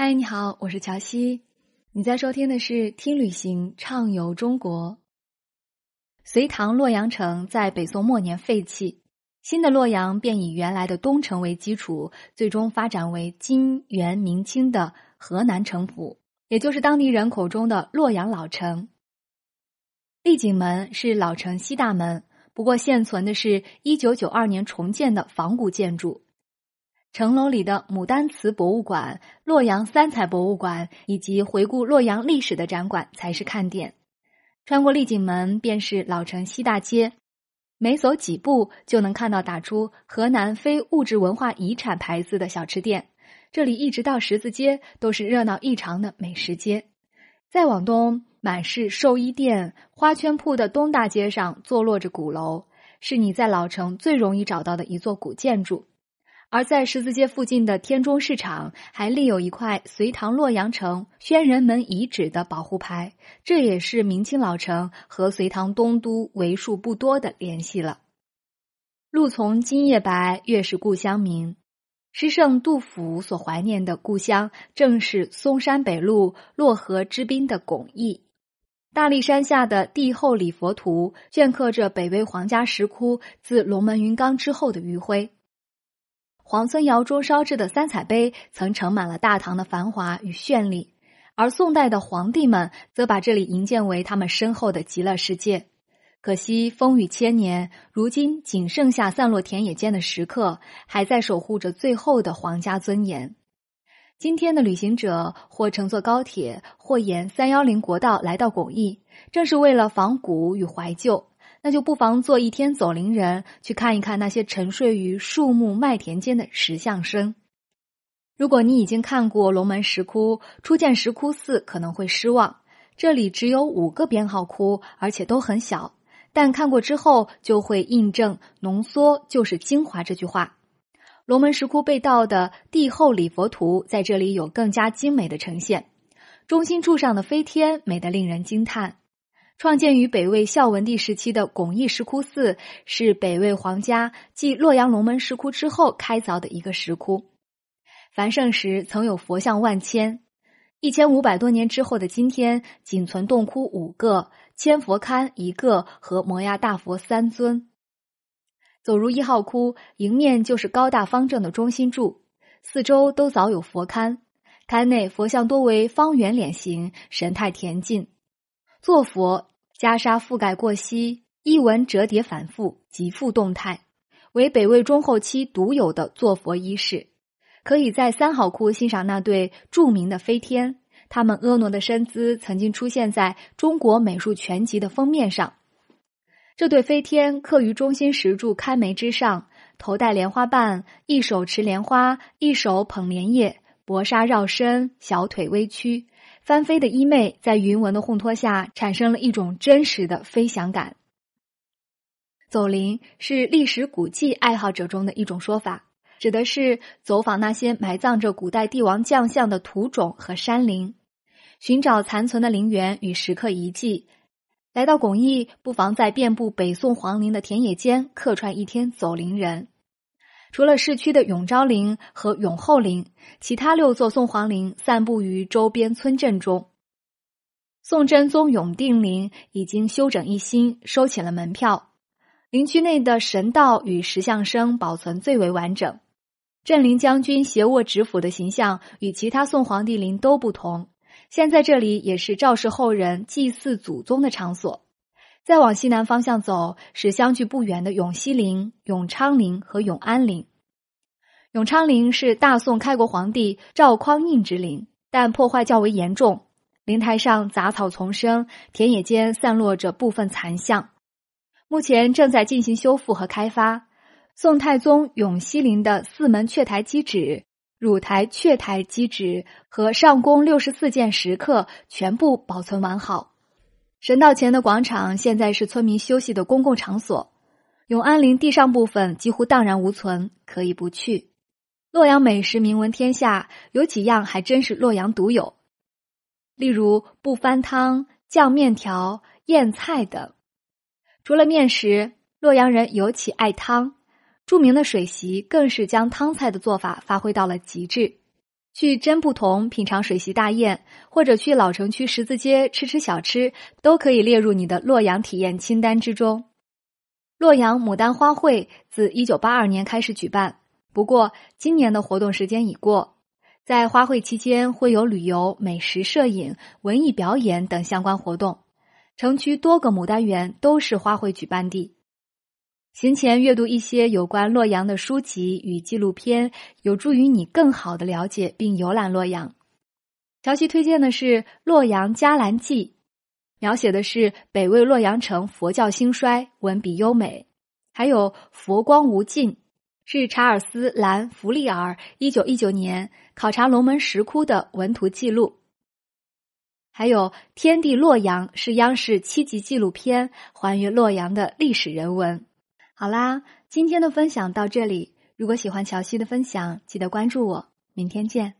嗨，你好，我是乔西。你在收听的是《听旅行畅游中国》。隋唐洛阳城在北宋末年废弃，新的洛阳便以原来的东城为基础，最终发展为金元明清的河南城府，也就是当地人口中的洛阳老城。丽景门是老城西大门，不过现存的是一九九二年重建的仿古建筑。城楼里的牡丹瓷博物馆、洛阳三彩博物馆以及回顾洛阳历史的展馆才是看点。穿过丽景门，便是老城西大街，每走几步就能看到打出“河南非物质文化遗产”牌子的小吃店。这里一直到十字街都是热闹异常的美食街。再往东，满是寿衣店、花圈铺的东大街上坐落着鼓楼，是你在老城最容易找到的一座古建筑。而在十字街附近的天中市场，还立有一块隋唐洛阳城宣仁门遗址的保护牌，这也是明清老城和隋唐东都为数不多的联系了。路从今夜白，月是故乡明。诗圣杜甫所怀念的故乡，正是嵩山北路洛河之滨的巩义。大历山下的帝后礼佛图，镌刻着北魏皇家石窟自龙门云冈之后的余晖。黄村窑中烧制的三彩杯，曾盛满了大唐的繁华与绚丽，而宋代的皇帝们则把这里营建为他们身后的极乐世界。可惜风雨千年，如今仅剩下散落田野间的石刻，还在守护着最后的皇家尊严。今天的旅行者或乘坐高铁，或沿三幺零国道来到巩义，正是为了仿古与怀旧。那就不妨做一天走灵人，去看一看那些沉睡于树木麦田间的石像生。如果你已经看过龙门石窟，初见石窟寺可能会失望。这里只有五个编号窟，而且都很小。但看过之后，就会印证“浓缩就是精华”这句话。龙门石窟被盗的帝后礼佛图在这里有更加精美的呈现，中心柱上的飞天美得令人惊叹。创建于北魏孝文帝时期的巩义石窟寺，是北魏皇家继洛阳龙门石窟之后开凿的一个石窟。繁盛时曾有佛像万千，一千五百多年之后的今天，仅存洞窟五个、千佛龛一个和摩崖大佛三尊。走入一号窟，迎面就是高大方正的中心柱，四周都早有佛龛，龛内佛像多为方圆脸型，神态恬静。坐佛袈裟覆盖过膝，衣纹折叠反复，极富动态，为北魏中后期独有的坐佛仪式。可以在三好窟欣赏那对著名的飞天，他们婀娜的身姿曾经出现在中国美术全集的封面上。这对飞天刻于中心石柱龛楣之上，头戴莲花瓣，一手持莲花，一手捧莲叶，薄纱绕身，小腿微曲。翻飞的衣袂在云纹的烘托下，产生了一种真实的飞翔感。走灵是历史古迹爱好者中的一种说法，指的是走访那些埋葬着古代帝王将相的土冢和山林，寻找残存的陵园与石刻遗迹。来到巩义，不妨在遍布北宋皇陵的田野间客串一天走灵人。除了市区的永昭陵和永后陵，其他六座宋皇陵散布于周边村镇中。宋真宗永定陵已经修整一新，收起了门票。陵区内的神道与石像生保存最为完整。镇陵将军斜卧执斧的形象与其他宋皇帝陵都不同。现在这里也是赵氏后人祭祀祖宗的场所。再往西南方向走，是相距不远的永熙陵、永昌陵和永安陵。永昌陵是大宋开国皇帝赵匡胤之陵，但破坏较为严重。陵台上杂草丛生，田野间散落着部分残像，目前正在进行修复和开发。宋太宗永熙陵的四门阙台基址、乳台阙台基址和上宫六十四件石刻全部保存完好。神道前的广场现在是村民休息的公共场所。永安陵地上部分几乎荡然无存，可以不去。洛阳美食名闻天下，有几样还真是洛阳独有，例如不翻汤、酱面条、燕菜等。除了面食，洛阳人尤其爱汤，著名的水席更是将汤菜的做法发挥到了极致。去真不同品尝水席大宴，或者去老城区十字街吃吃小吃，都可以列入你的洛阳体验清单之中。洛阳牡丹花卉自一九八二年开始举办，不过今年的活动时间已过。在花卉期间，会有旅游、美食、摄影、文艺表演等相关活动。城区多个牡丹园都是花卉举办地。行前阅读一些有关洛阳的书籍与纪录片，有助于你更好的了解并游览洛阳。乔西推荐的是《洛阳伽蓝记》，描写的是北魏洛阳城佛教兴衰，文笔优美。还有《佛光无尽》，是查尔斯·兰弗利尔一九一九年考察龙门石窟的文图记录。还有《天地洛阳》，是央视七集纪录片，还原洛阳的历史人文。好啦，今天的分享到这里。如果喜欢乔西的分享，记得关注我。明天见。